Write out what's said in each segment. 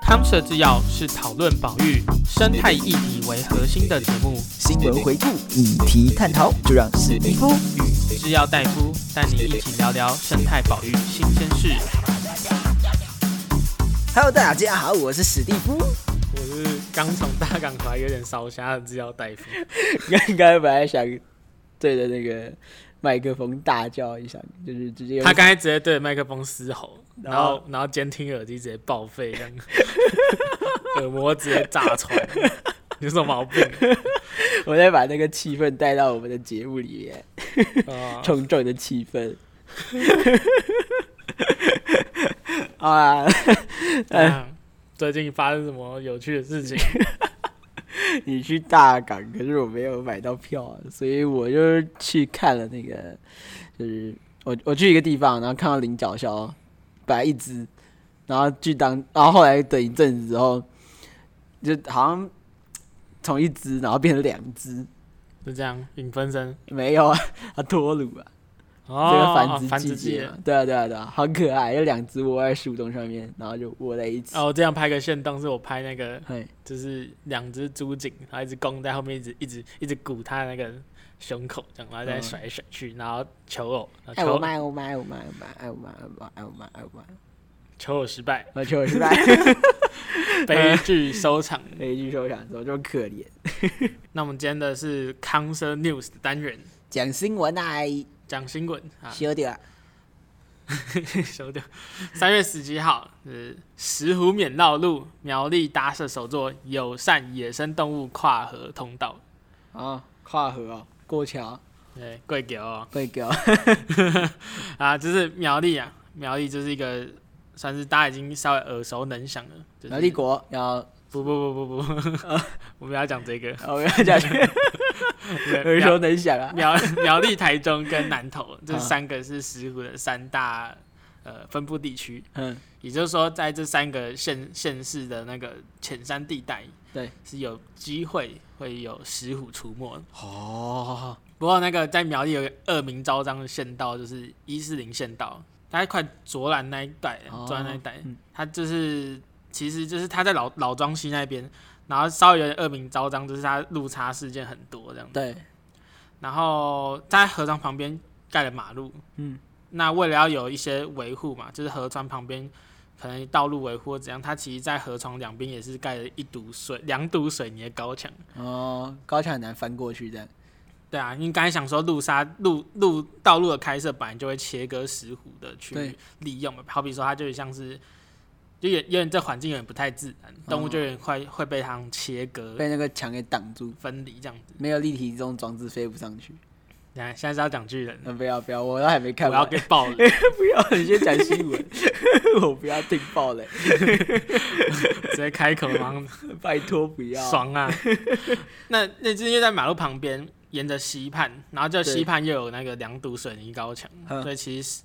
康 Sir 制药是讨论保育生态议题为核心的节目，新闻回顾、议题探讨，就让史蒂夫与制药大夫带你一起聊聊生态保育新鲜事。Hello，大家好，我是史蒂夫，我是刚从大港回来有点烧瞎的制药大夫。刚刚本来想对着那个麦克风大叫一下，就是直接他刚才直接对着麦克风嘶吼，然后然后监听耳机直接报废，这样 耳膜直接炸穿，有什么毛病？我再把那个气氛带到我们的节目里面，重重的气氛。啊，嗯，最近发生什么有趣的事情？你去大港，可是我没有买到票，所以我就去看了那个，就是我我去一个地方，然后看到菱角鸮，本来一只，然后去当，然后后来等一阵子之后，就好像从一只然后变成两只，就这样影分身？没有啊，它脱鲁啊。哦、这个繁殖繁殖季，对啊对啊对啊，好可爱，有两只窝在树洞上面，然后就窝在一起。哦，这样拍个线动，是我拍那个，就是两只猪颈，然后一只公在后面一直一直一直鼓它那个胸口，这样然后再甩来甩去，然后求偶。爱我妈，爱我妈，爱我妈，爱我妈，爱我妈，爱我妈，爱我妈。求偶失败，求偶失败，悲剧收场，悲剧收场，怎么这么可怜？那我们今天的是康 Sir News 的单元，讲新闻啊。讲新闻啊，收掉，收掉。三月十几号，是石虎免绕路，苗栗搭设首座友善野生动物跨河通道。啊，跨河哦，过桥。对，过桥哦，过桥。啊，就是苗栗啊，苗栗就是一个算是大家已经稍微耳熟能详了。就是、苗栗国要。不不不不不，我们要讲这个，我们要讲这个，耳熟能详啊。苗苗栗、台中跟南投 这三个是石虎的三大呃分布地区，嗯，也就是说在这三个县县市的那个浅山地带，对，是有机会会有石虎出没哦。不过那个在苗栗有个恶名昭彰的县道，就是一四零县道，大概快卓兰那一带，卓兰那一带，它就是。其实就是他在老老庄溪那边，然后稍微有点恶名昭彰，就是他路差事件很多这样。对。然后在河床旁边盖了马路，嗯，那为了要有一些维护嘛，就是河床旁边可能道路维护或怎样，它其实在河床两边也是盖了一堵水两堵水泥的高墙。哦，高墙很难翻过去这样。对啊，你刚才想说路杀路路道路的开设本来就会切割石虎的去利用嘛，好比说它就像是。就有有点这环境有点不太自然，动物就有点快会被它切割，被那个墙给挡住分离这样子，没有立体这种装置飞不上去。你看现在是要讲巨人，嗯，不要不要，我都还没看，我要给爆雷，不要你先讲新闻，我不要听爆雷，直接开口吗？拜托不要，爽啊！那那是因为在马路旁边，沿着溪畔，然后这溪畔又有那个两堵水泥高墙，所以其实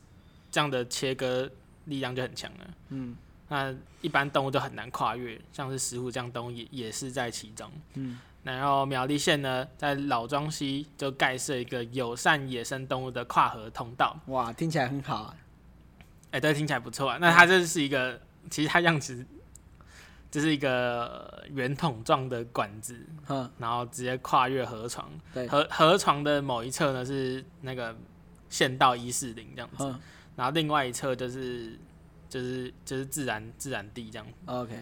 这样的切割力量就很强了，嗯。那一般动物就很难跨越，像是石虎这样动物也也是在其中。嗯，然后苗栗县呢，在老庄溪就盖设一个友善野生动物的跨河通道。哇，听起来很好啊！哎、欸，对，听起来不错啊。那它这是一个，其实它样子就是一个圆筒状的管子，嗯，然后直接跨越河床。对，河河床的某一侧呢是那个县道一四零这样子，嗯，然后另外一侧就是。就是就是自然自然地这样，OK，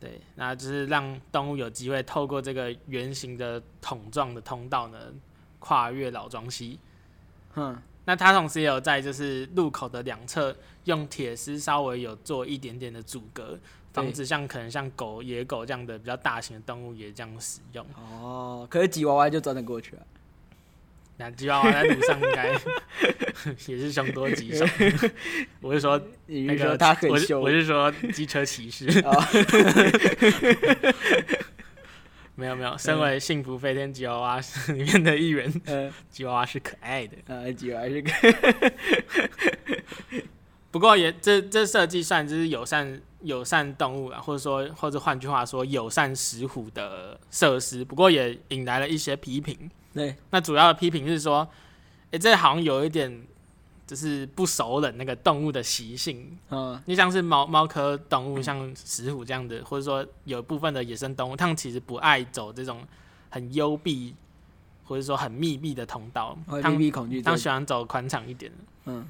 对，那就是让动物有机会透过这个圆形的桶状的通道呢，跨越老庄溪。嗯，那它同时也有在就是路口的两侧用铁丝稍微有做一点点的阻隔，防止像可能像狗、野狗这样的比较大型的动物也这样使用。哦，可是吉娃娃就钻得过去了。那吉娃娃在路上应该 也是凶多吉少。我是说，那个他很凶。我是说机车骑士。没有没有，身为幸福飞天吉娃娃里面的一员，吉娃娃是可爱的。呃，吉娃娃是可爱。不过也这这设计算就是友善友善动物啊，或者说或者换句话说友善石虎的设施。不过也引来了一些批评。对，那主要的批评是说，哎、欸，这好像有一点就是不熟稔那个动物的习性。嗯，你像是猫猫科动物，像石虎这样的，或者说有部分的野生动物，它们其实不爱走这种很幽闭或者说很密闭的通道，密闭恐惧，它们喜欢走宽敞一点。嗯。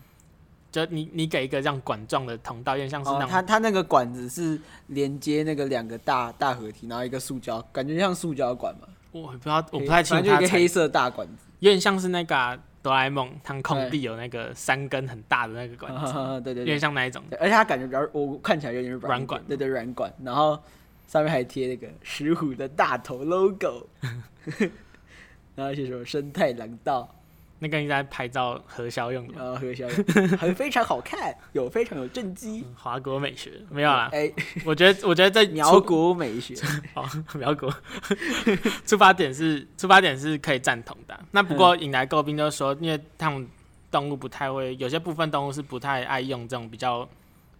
就你你给一个这样管状的通道，有点像是那种、哦、它它那个管子是连接那个两个大大合体，然后一个塑胶，感觉像塑胶管嘛。我不知道，我不太清楚。就一个黑色大管子，有点像是那个哆啦 A 梦，它空地有那个三根很大的那个管子，对，对对，有点像那一种。而且它感觉比较，我看起来有点软管，对对软管，然后上面还贴那个石虎的大头 logo，然后写什么生态廊道。那个应该拍照核销用的，呃，核销用，还非常好看，有非常有正机，华国美学没有啦。哎，我觉得，我觉得在苗国美学，哦，苗国，出发点是出发点是可以赞同的。那不过引来诟病就是说，因为他们动物不太会，有些部分动物是不太爱用这种比较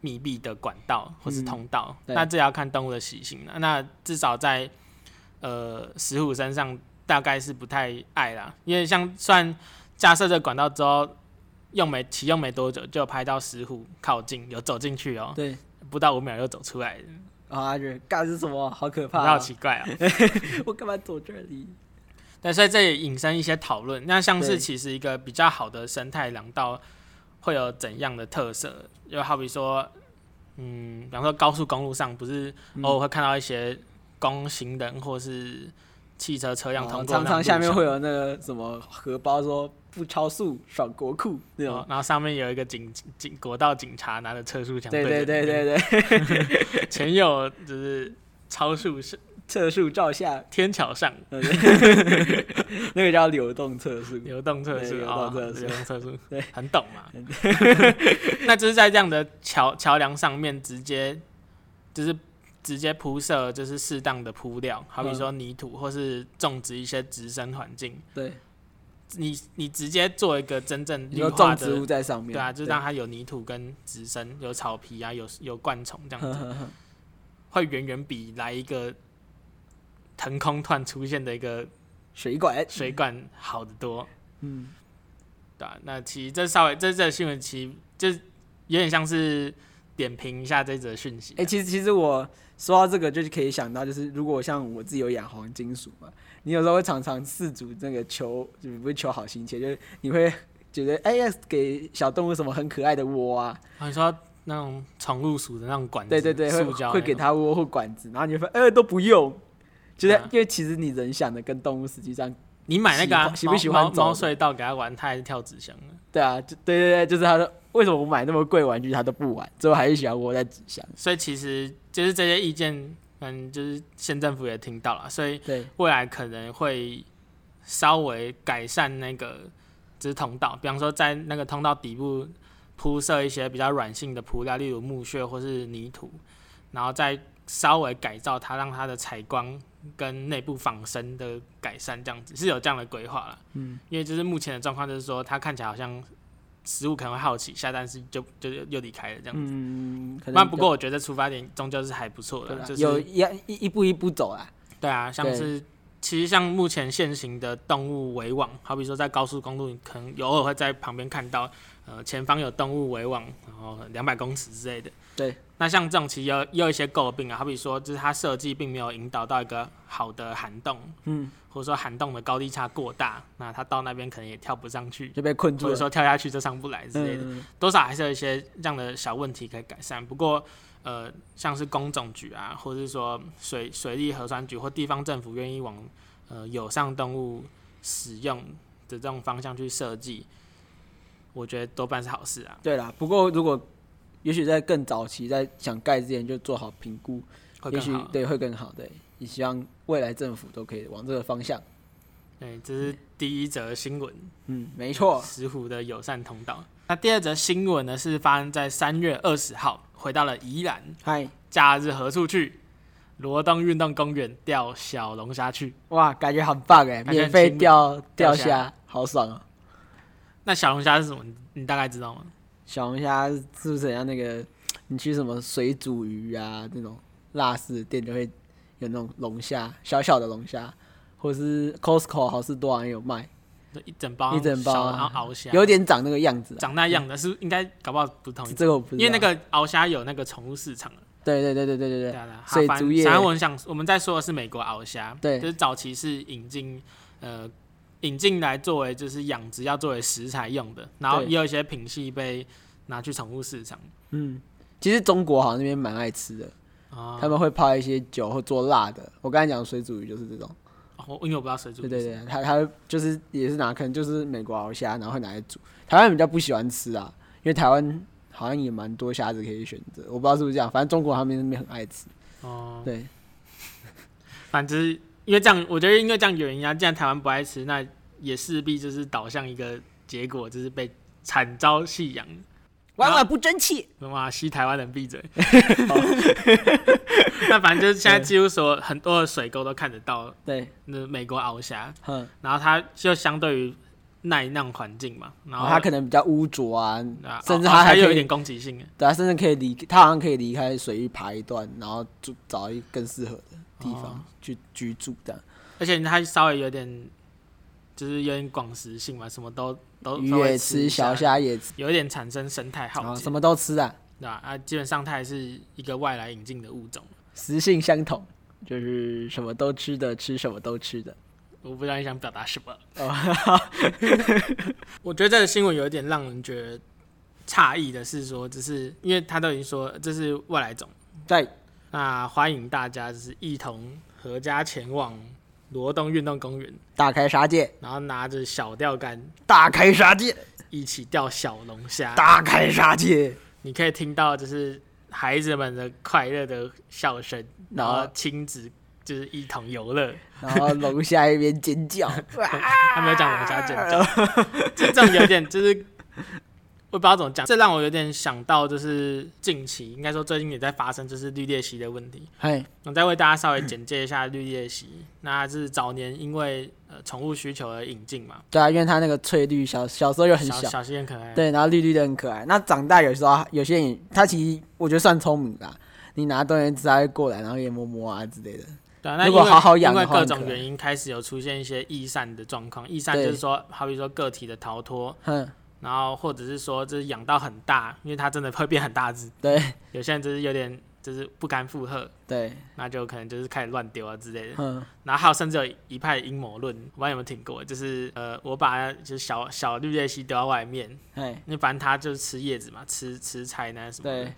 密闭的管道或是通道，那这要看动物的习性了。那至少在呃石虎身上，大概是不太爱啦，因为像算。架设这管道之后，用没启用没多久，就拍到石虎靠近，有走进去哦。对，不到五秒又走出来。啊，这干是什么？好可怕、啊！好奇怪啊！我干嘛走这里？但所以这也引申一些讨论。那像是其实一个比较好的生态廊道会有怎样的特色？就好比说，嗯，比方说高速公路上，不是偶尔会看到一些公行人或是汽车车辆通过，常常下面会有那个什么荷包说。不超速爽国库那种，然后上面有一个警警国道警察拿着测速枪，对对对对对，前有就是超速测速照下，天桥上，那个叫流动测速，流动测速，流动测速，流动测速，对，很懂嘛。那就是在这样的桥桥梁上面直接就是直接铺设就是适当的铺料，好比说泥土或是种植一些植生环境，对。你你直接做一个真正有种植物在上面，对啊，就让它有泥土跟植生，有草皮啊，有有灌丛这样子，呵呵呵会远远比来一个腾空突然出现的一个水管水管好得多。嗯，对啊，那其实这稍微这这新闻其实就有点像是点评一下这则讯息。哎、欸，其实其实我说到这个，就是可以想到，就是如果像我自己有养黄金鼠嘛。你有时候会常常四主那个求，就不是求好心切，就是你会觉得，哎呀，给小动物什么很可爱的窝啊？啊，你说那种宠物鼠的那种管子，对对对，会会给它窝或管子，然后你会发现，哎，都不用，就是因为其实你人想的跟动物实际上，你买那个、啊、喜不喜欢猫隧道给他玩，他还是跳纸箱的？对啊，就对对对，就是他说，为什么我买那么贵玩具他都不玩，最后还是喜欢窝在纸箱？所以其实就是这些意见。嗯，就是县政府也听到了，所以未来可能会稍微改善那个就是通道，比方说在那个通道底部铺设一些比较软性的铺料，例如木屑或是泥土，然后再稍微改造它，让它的采光跟内部仿生的改善，这样子是有这样的规划了。嗯，因为就是目前的状况就是说，它看起来好像。食物可能会好奇下，但是就就又离开了这样子。嗯，那不过我觉得出发点终究是还不错的，就是有一一一步一步走啊。对啊，像是其实像目前现行的动物围网，好比说在高速公路，可能有偶尔会在旁边看到，呃，前方有动物围网，然后两百公尺之类的。对。那像这种其实有也有一些诟病啊，好比说就是它设计并没有引导到一个好的涵洞。嗯。或者说涵洞的高低差过大，那它到那边可能也跳不上去，就被困住了。或者说跳下去就上不来之类的，嗯、多少还是有一些这样的小问题可以改善。不过，呃，像是工总局啊，或者是说水水利核酸局或地方政府愿意往呃友善动物使用的这种方向去设计，我觉得多半是好事啊。对啦，不过如果也许在更早期，在想盖之前就做好评估，也许对会更好。对。也希望未来政府都可以往这个方向。对，这是第一则新闻。嗯，没错。石虎的友善通道。那第二则新闻呢？是发生在三月二十号，回到了宜兰。嗨，假日何处去？罗东运动公园钓小龙虾去。哇，感觉很棒哎，免费钓钓虾，好爽啊！那小龙虾是什么？你大概知道吗？小龙虾是不是像那个你去什么水煮鱼啊那种辣式店就会？有那种龙虾，小小的龙虾，或是 Costco 好市多也有卖，一整包一整包，然后鳌虾，有点长那个样子，长那样的，是应该搞不好不同。这个我不知道，因为那个熬虾有那个宠物市场。对对对对对对对。水族业。反正我想，我们在说的是美国鳌虾，对，就是早期是引进，呃，引进来作为就是养殖要作为食材用的，然后也有一些品系被拿去宠物市场。嗯，其实中国好像那边蛮爱吃的。他们会泡一些酒或做辣的。我刚才讲的水煮鱼就是这种。哦，因为我不知道水煮鱼。对对对，他他就是也是拿，可能就是美国鳌虾，然后会拿来煮。台湾比较不喜欢吃啊，因为台湾好像也蛮多虾子可以选择。我不知道是不是这样，反正中国他们那边很爱吃。哦。对。反正因为这样，我觉得因为这样原因啊，既然台湾不爱吃，那也势必就是导向一个结果，就是被惨遭弃养。万万不争气！哇，西台湾人闭嘴。那反正就是现在几乎说很多的水沟都看得到。对，那美国鳌虾。嗯。然后它就相对于耐那种环境嘛，然后它可能比较污浊啊，甚至它还有一点攻击性。对，它甚至可以离，它好像可以离开水域爬一段，然后就找一更适合的地方去居住的。而且它稍微有点。就是有点广食性嘛，什么都都鱼也吃，小虾也吃，有一点产生生态浩劫，什么都吃啊，对吧？啊，基本上它还是一个外来引进的物种，食性相同，就是什么都吃的，吃什么都吃的。我不知道你想表达什么。哦、我觉得这个新闻有一点让人觉得诧异的是说，只是因为他都已经说这是外来种，对，那欢迎大家就是一同合家前往。罗东运动公园大开杀戒，然后拿着小钓竿大开杀戒，一起钓小龙虾大开杀戒。你可以听到就是孩子们的快乐的笑声，然后亲子就是一同游乐，然后龙虾一边尖叫，他没有讲龙虾尖叫，就这种有点就是。我不知道怎么讲，这让我有点想到，就是近期应该说最近也在发生，就是绿鬣蜥的问题。嗨，我再为大家稍微简介一下绿鬣蜥。那是早年因为呃宠物需求而引进嘛。对啊，因为它那个翠绿小小时候又很小，小些很可爱。对，然后绿绿的很可爱。那长大有时候有些人他其实我觉得算聪明的，你拿东西它会过来，然后也摸摸啊之类的。对啊，那如果好好养，因为各种原因开始有出现一些易散的状况。易散就是说，好比说个体的逃脱。然后或者是说，就是养到很大，因为它真的会变很大只。对，有些人就是有点就是不堪负荷。对，那就可能就是开始乱丢啊之类的。嗯。然后还有甚至有一派阴谋论，我不知道有没有听过，就是呃，我把就是小小绿鬣蜥丢到外面，哎，因为反正它就是吃叶子嘛，吃吃菜那什么的。对。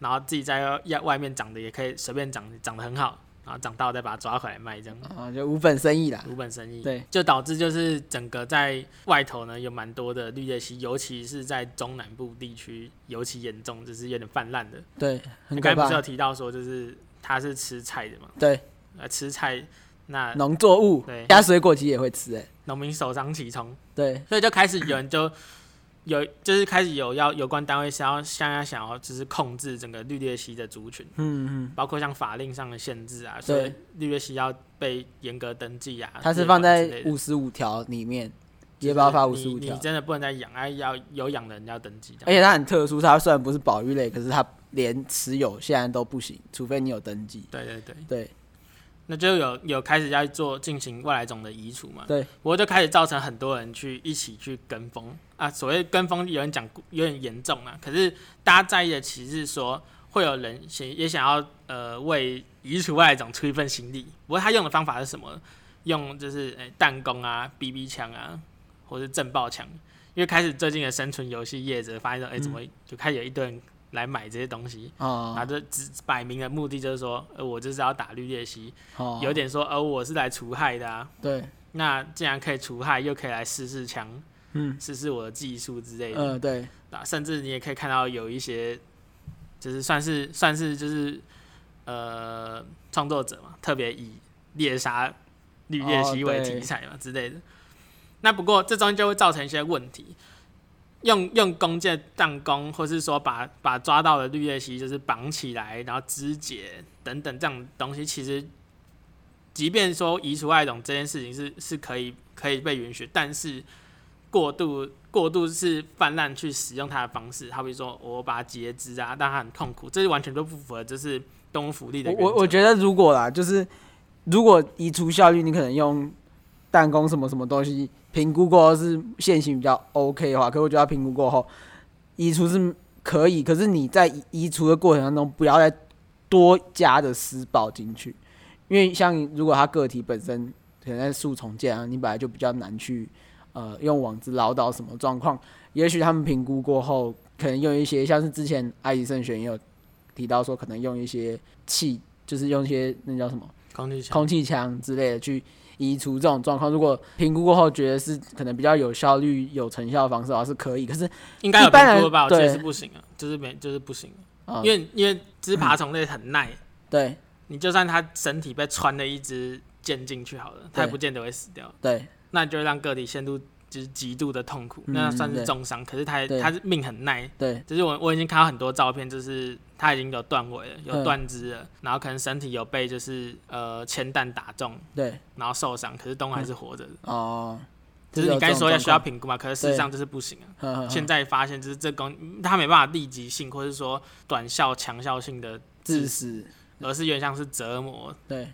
然后自己在外面长的也可以随便长，长得很好。然后长大再把它抓回来卖，这样啊，就无本生意啦。无本生意，对，就导致就是整个在外头呢有蛮多的绿叶蜥，尤其是在中南部地区尤其严重，就是有点泛滥的。对，你刚才不是有提到说，就是它是吃菜的嘛？对，呃，吃菜那农作物，对，加水果其实也会吃，哎，农民首当其冲。对，所以就开始有人就。有就是开始有要有关单位想要想要想要就是控制整个绿鬣蜥的族群，嗯嗯，包括像法令上的限制啊，所以绿鬣蜥要被严格登记啊。它是放在五十五条里面，野保法五十五条，你真的不能再养，哎，要有养的人要登记。而且它很特殊，它虽然不是保育类，可是它连持有现在都不行，除非你有登记。对对对对。那就有有开始在做进行外来种的移除嘛？对，不过就开始造成很多人去一起去跟风啊。所谓跟风，有人讲有点严重啊。可是大家在意的其实是说，会有人想也想要呃为移除外来种出一份心力。不过他用的方法是什么？用就是诶弹弓啊、BB 枪啊，或是震爆枪。因为开始最近的生存游戏业者发现说，哎、欸，怎么就开始有一堆人。来买这些东西，然后这只摆明的目的就是说，呃，我就是要打绿鬣蜥，有点说，呃，我是来除害的啊。对。那既然可以除害，又可以来试试枪，嗯，试试我的技术之类的。嗯，对。啊，甚至你也可以看到有一些，就是算是算是就是，呃，创作者嘛，特别以猎杀绿鬣蜥为题材嘛之类的。那不过这中间就会造成一些问题。用用弓箭弹弓，或是说把把抓到的绿叶蜥就是绑起来，然后肢解等等这样东西，其实即便说移除外来种这件事情是是可以可以被允许，但是过度过度是泛滥去使用它的方式，好比说我把它截肢啊，让它很痛苦，这是完全都不符合就是动物福利的。我我觉得如果啦，就是如果移除效率，你可能用弹弓什么什么东西评估过后是现行比较 OK 的话，可是我觉得评估过后移除是可以，可是你在移除的过程当中不要再多加的施暴进去，因为像如果他个体本身可能在树丛间啊，你本来就比较难去呃用网子捞到什么状况，也许他们评估过后可能用一些像是之前爱迪生学院也有提到说可能用一些气，就是用一些那叫什么？空气枪、空气枪之类的去移除这种状况，如果评估过后觉得是可能比较有效率、有成效的方式的话，是可以。可是应该有评估吧？我觉得是不行啊，就是没，就是不行。因为因为只爬虫类很耐，对，你就算它身体被穿了一支箭进去好了，它也不见得会死掉。对，那就让个体陷入。就是极度的痛苦，那算是重伤。可是他他是命很耐，对，就是我我已经看到很多照片，就是他已经有断尾了，有断肢了，然后可能身体有被就是呃铅弹打中，对，然后受伤，可是动物还是活着的。哦，就是你刚才说要需要评估嘛，可是事实上就是不行啊。现在发现就是这工他没办法立即性或是说短效强效性的致死，而是有点像是折磨，对。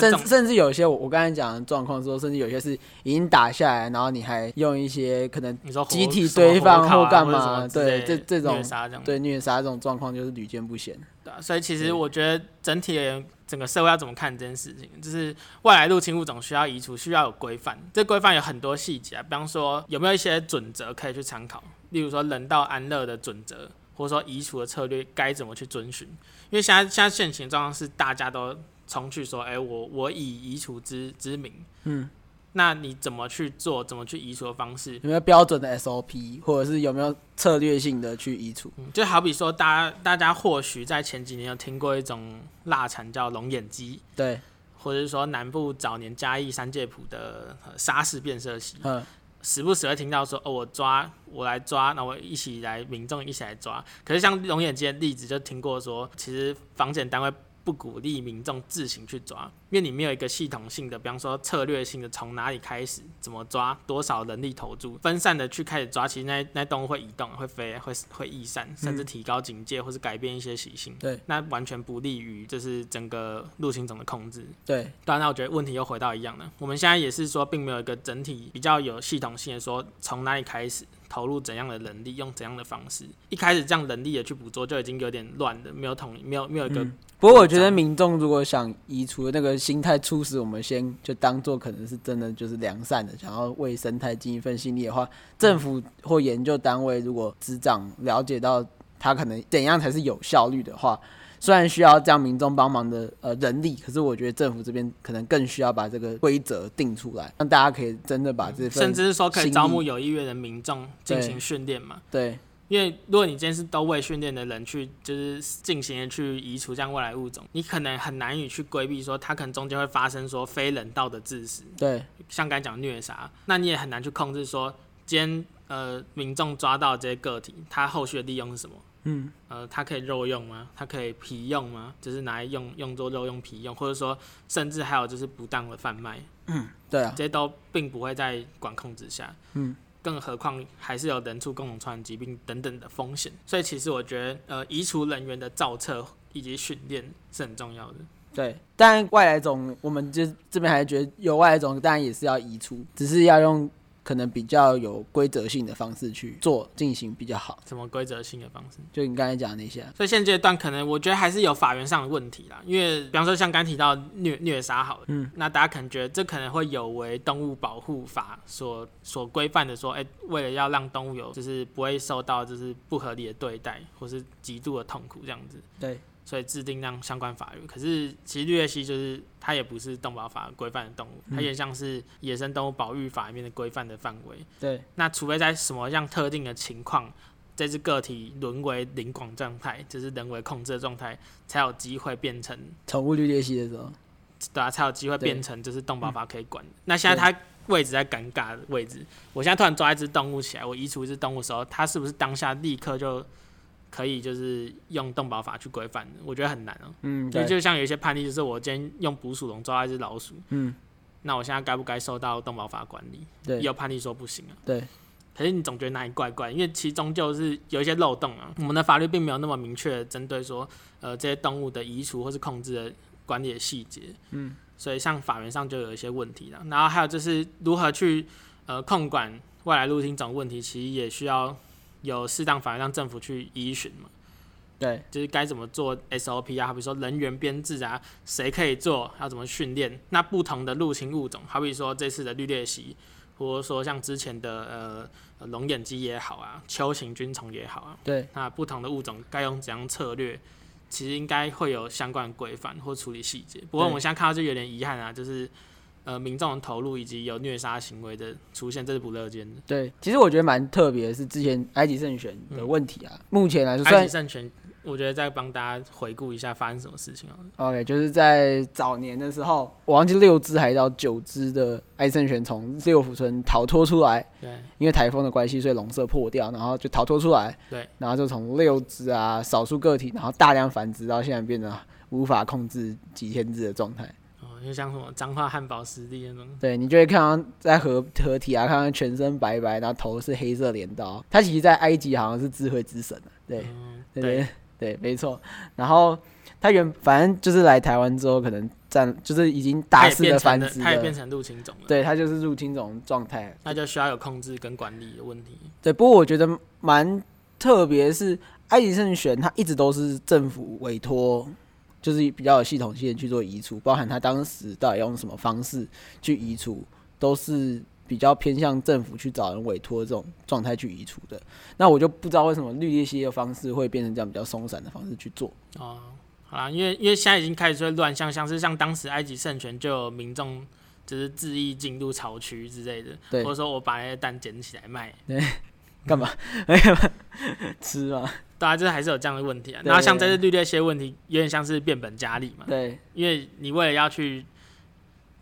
甚甚至有些我我刚才讲的状况说，甚至有些是已经打下来，然后你还用一些可能集体堆放或干嘛，对这这种对虐杀这种状况就是屡见不鲜。对啊，所以其实我觉得整体而言，整个社会要怎么看这件事情，就是外来入侵物种需要移除，需要有规范。这规范有很多细节啊，比方说有没有一些准则可以去参考，例如说人道安乐的准则，或者说移除的策略该怎么去遵循。因为现在现在现行状况是大家都。冲去说，哎、欸，我我以移除之之名，嗯，那你怎么去做？怎么去移除的方式？有没有标准的 SOP，或者是有没有策略性的去移除？嗯、就好比说，大家大家或许在前几年有听过一种腊肠叫龙眼鸡，对，或者是说南部早年嘉义三界埔的沙氏变色蜥，嗯，时不时会听到说，哦，我抓，我来抓，那我一起来，民众一起来抓。可是像龙眼鸡的例子，就听过说，其实防检单位。不鼓励民众自行去抓，因为你没有一个系统性的，比方说策略性的，从哪里开始，怎么抓，多少人力投注，分散的去开始抓，其实那那动物会移动，会飞，会会逸散，甚至提高警戒，或是改变一些习性。对，那完全不利于就是整个入侵种的控制。对，当然，我觉得问题又回到一样的，我们现在也是说，并没有一个整体比较有系统性的说，从哪里开始。投入怎样的能力，用怎样的方式？一开始这样能力的去捕捉，就已经有点乱了，没有统，没有没有一个、嗯。不过我觉得民众如果想移除的那个心态，促使我们先就当做可能是真的就是良善的，想要为生态尽一份心力的话，政府或研究单位如果执掌了解到他可能怎样才是有效率的话。虽然需要这样民众帮忙的呃人力，可是我觉得政府这边可能更需要把这个规则定出来，让大家可以真的把这份甚至是说可以招募有意愿的民众进行训练嘛。对，对，因为如果你今天是都未训练的人去就是进行去移除这样外来物种，你可能很难以去规避说它可能中间会发生说非人道的致死。对，像刚才讲虐杀，那你也很难去控制说今天呃民众抓到这些个体，它后续的利用是什么？嗯，呃，它可以肉用吗？它可以皮用吗？就是拿来用用作肉用皮用，或者说甚至还有就是不当的贩卖，嗯，对啊，这些都并不会在管控之下，嗯，更何况还是有人畜共同传染疾病等等的风险，所以其实我觉得，呃，移除人员的造册以及训练是很重要的。对，但外来种，我们就这边还是觉得有外来种，当然也是要移除，只是要用。可能比较有规则性的方式去做进行比较好。什么规则性的方式？就你刚才讲的那些。所以现阶段可能我觉得还是有法源上的问题啦。因为比方说像刚提到虐虐杀好了，嗯，那大家可能觉得这可能会有违动物保护法所所规范的说，哎、欸，为了要让动物有就是不会受到就是不合理的对待或是极度的痛苦这样子。对。所以制定那样相关法律，可是其实绿鬣蜥就是它也不是动保法规范的动物，它也像是野生动物保育法里面的规范的范围。对。那除非在什么样特定的情况，这只个体沦为领广状态，就是人为控制的状态，才有机会变成宠物绿鬣蜥的时候，对啊，才有机会变成就是动保法可以管。那现在它位置在尴尬的位置，我现在突然抓一只动物起来，我移除一只动物的时候，它是不是当下立刻就？可以就是用动保法去规范，我觉得很难哦、喔。嗯，就，就像有一些判例，就是我今天用捕鼠笼抓一只老鼠，嗯，那我现在该不该受到动保法管理？对，也有判例说不行啊。对，可是你总觉得哪里怪怪，因为其中就是有一些漏洞啊。我们的法律并没有那么明确针对说，呃，这些动物的移除或是控制的管理的细节。嗯，所以像法源上就有一些问题了。然后还有就是如何去呃控管外来入侵这种问题，其实也需要有适当法源让政府去依循嘛。对，就是该怎么做 SOP 啊，好比说人员编制啊，谁可以做，要怎么训练。那不同的入侵物种，好比说这次的绿鬣蜥，或者说像之前的呃龙眼鸡也好啊，秋形菌虫也好啊，对，那不同的物种该用怎样策略，其实应该会有相关规范或处理细节。不过我们现在看到就有点遗憾啊，就是。呃，民众的投入以及有虐杀行为的出现，这是不乐见的。对，其实我觉得蛮特别的是之前埃及圣犬的问题啊。嗯、目前来说，埃及圣犬，我觉得再帮大家回顾一下发生什么事情啊。OK，就是在早年的时候，我忘记六只还是到九只的埃及圣犬从六福村逃脱出来。对。因为台风的关系，所以笼舍破掉，然后就逃脱出来。对。然后就从六只啊，少数个体，然后大量繁殖，到现在变得无法控制几千只的状态。就像什么彰化汉堡湿地那种，对，你就会看到在合合体啊，看到全身白白，然后头是黑色镰刀。他其实，在埃及好像是智慧之神，对，嗯、对对对，没错。然后他原反正就是来台湾之后，可能占就是已经大肆的繁殖，他也变成入侵种了。对，他就是入侵种状态，那就需要有控制跟管理的问题。对，不过我觉得蛮特别，是埃及圣犬，它一直都是政府委托。就是比较有系统性的去做移除，包含他当时到底用什么方式去移除，都是比较偏向政府去找人委托这种状态去移除的。那我就不知道为什么绿叶系的方式会变成这样比较松散的方式去做。哦，好啦，因为因为现在已经开始出乱象，像是像当时埃及圣权就有民众就是恣意进入巢区之类的，或者说我把那些蛋捡起来卖，对，干嘛？哎 呀吃吗？大家就是还是有这样的问题啊，然后像这次绿鬣蜥问题，有点像是变本加厉嘛。对，因为你为了要去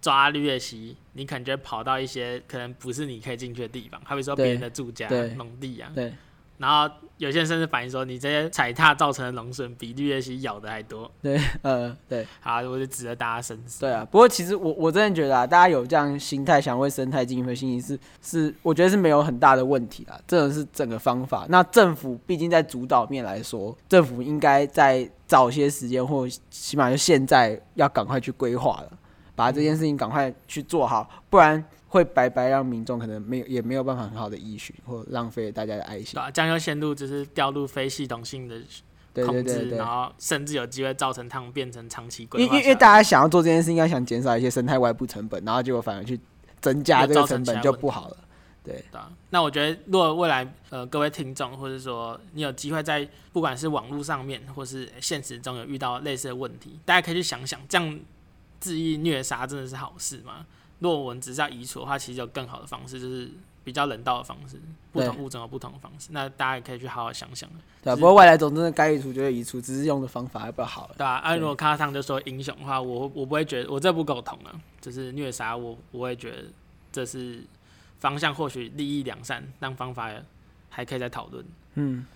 抓绿叶蜥，你可能就会跑到一些可能不是你可以进去的地方，好比说别人的住家、农地啊。对。然后有些人甚至反映说，你这些踩踏造成的龙损比绿鬣蜥咬的还多。对，呃，对。好，我就值得大家深思。对啊，不过其实我我真的觉得啊，大家有这样心态想为生态尽一份心意是是，我觉得是没有很大的问题啦。这种是整个方法。那政府毕竟在主导面来说，政府应该在早些时间，或起码就现在要赶快去规划了，把这件事情赶快去做好，不然。会白白让民众可能没有也没有办法很好的依循，或浪费大家的爱心。对啊，将又陷入就是掉入非系统性的控制，对对对对，然后甚至有机会造成他们变成长期规划。因为因为大家想要做这件事，应该想减少一些生态外部成本，然后结果反而去增加这个成本就不好了。对，对啊，那我觉得如果未来呃各位听众，或者说你有机会在不管是网络上面或是现实中有遇到类似的问题，大家可以去想想，这样恣意虐杀真的是好事吗？如果只是要移除的话，其实有更好的方式，就是比较人道的方式。不同物种有不同的方式，那大家也可以去好好想想。对、啊，不过外来种真的该移除就会移除，只是用的方法要不要好。对啊，啊如果看到他们就说英雄的话，我我不会觉得我这不苟同啊，就是虐杀我，我会觉得这是方向或许利益良善，但方法还可以再讨论。嗯，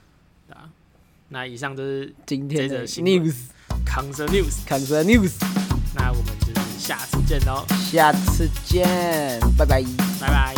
对啊。那以上就是今天的 news，Concern news，Concern news。那我们就。下次见哦！下次见，拜拜，拜拜。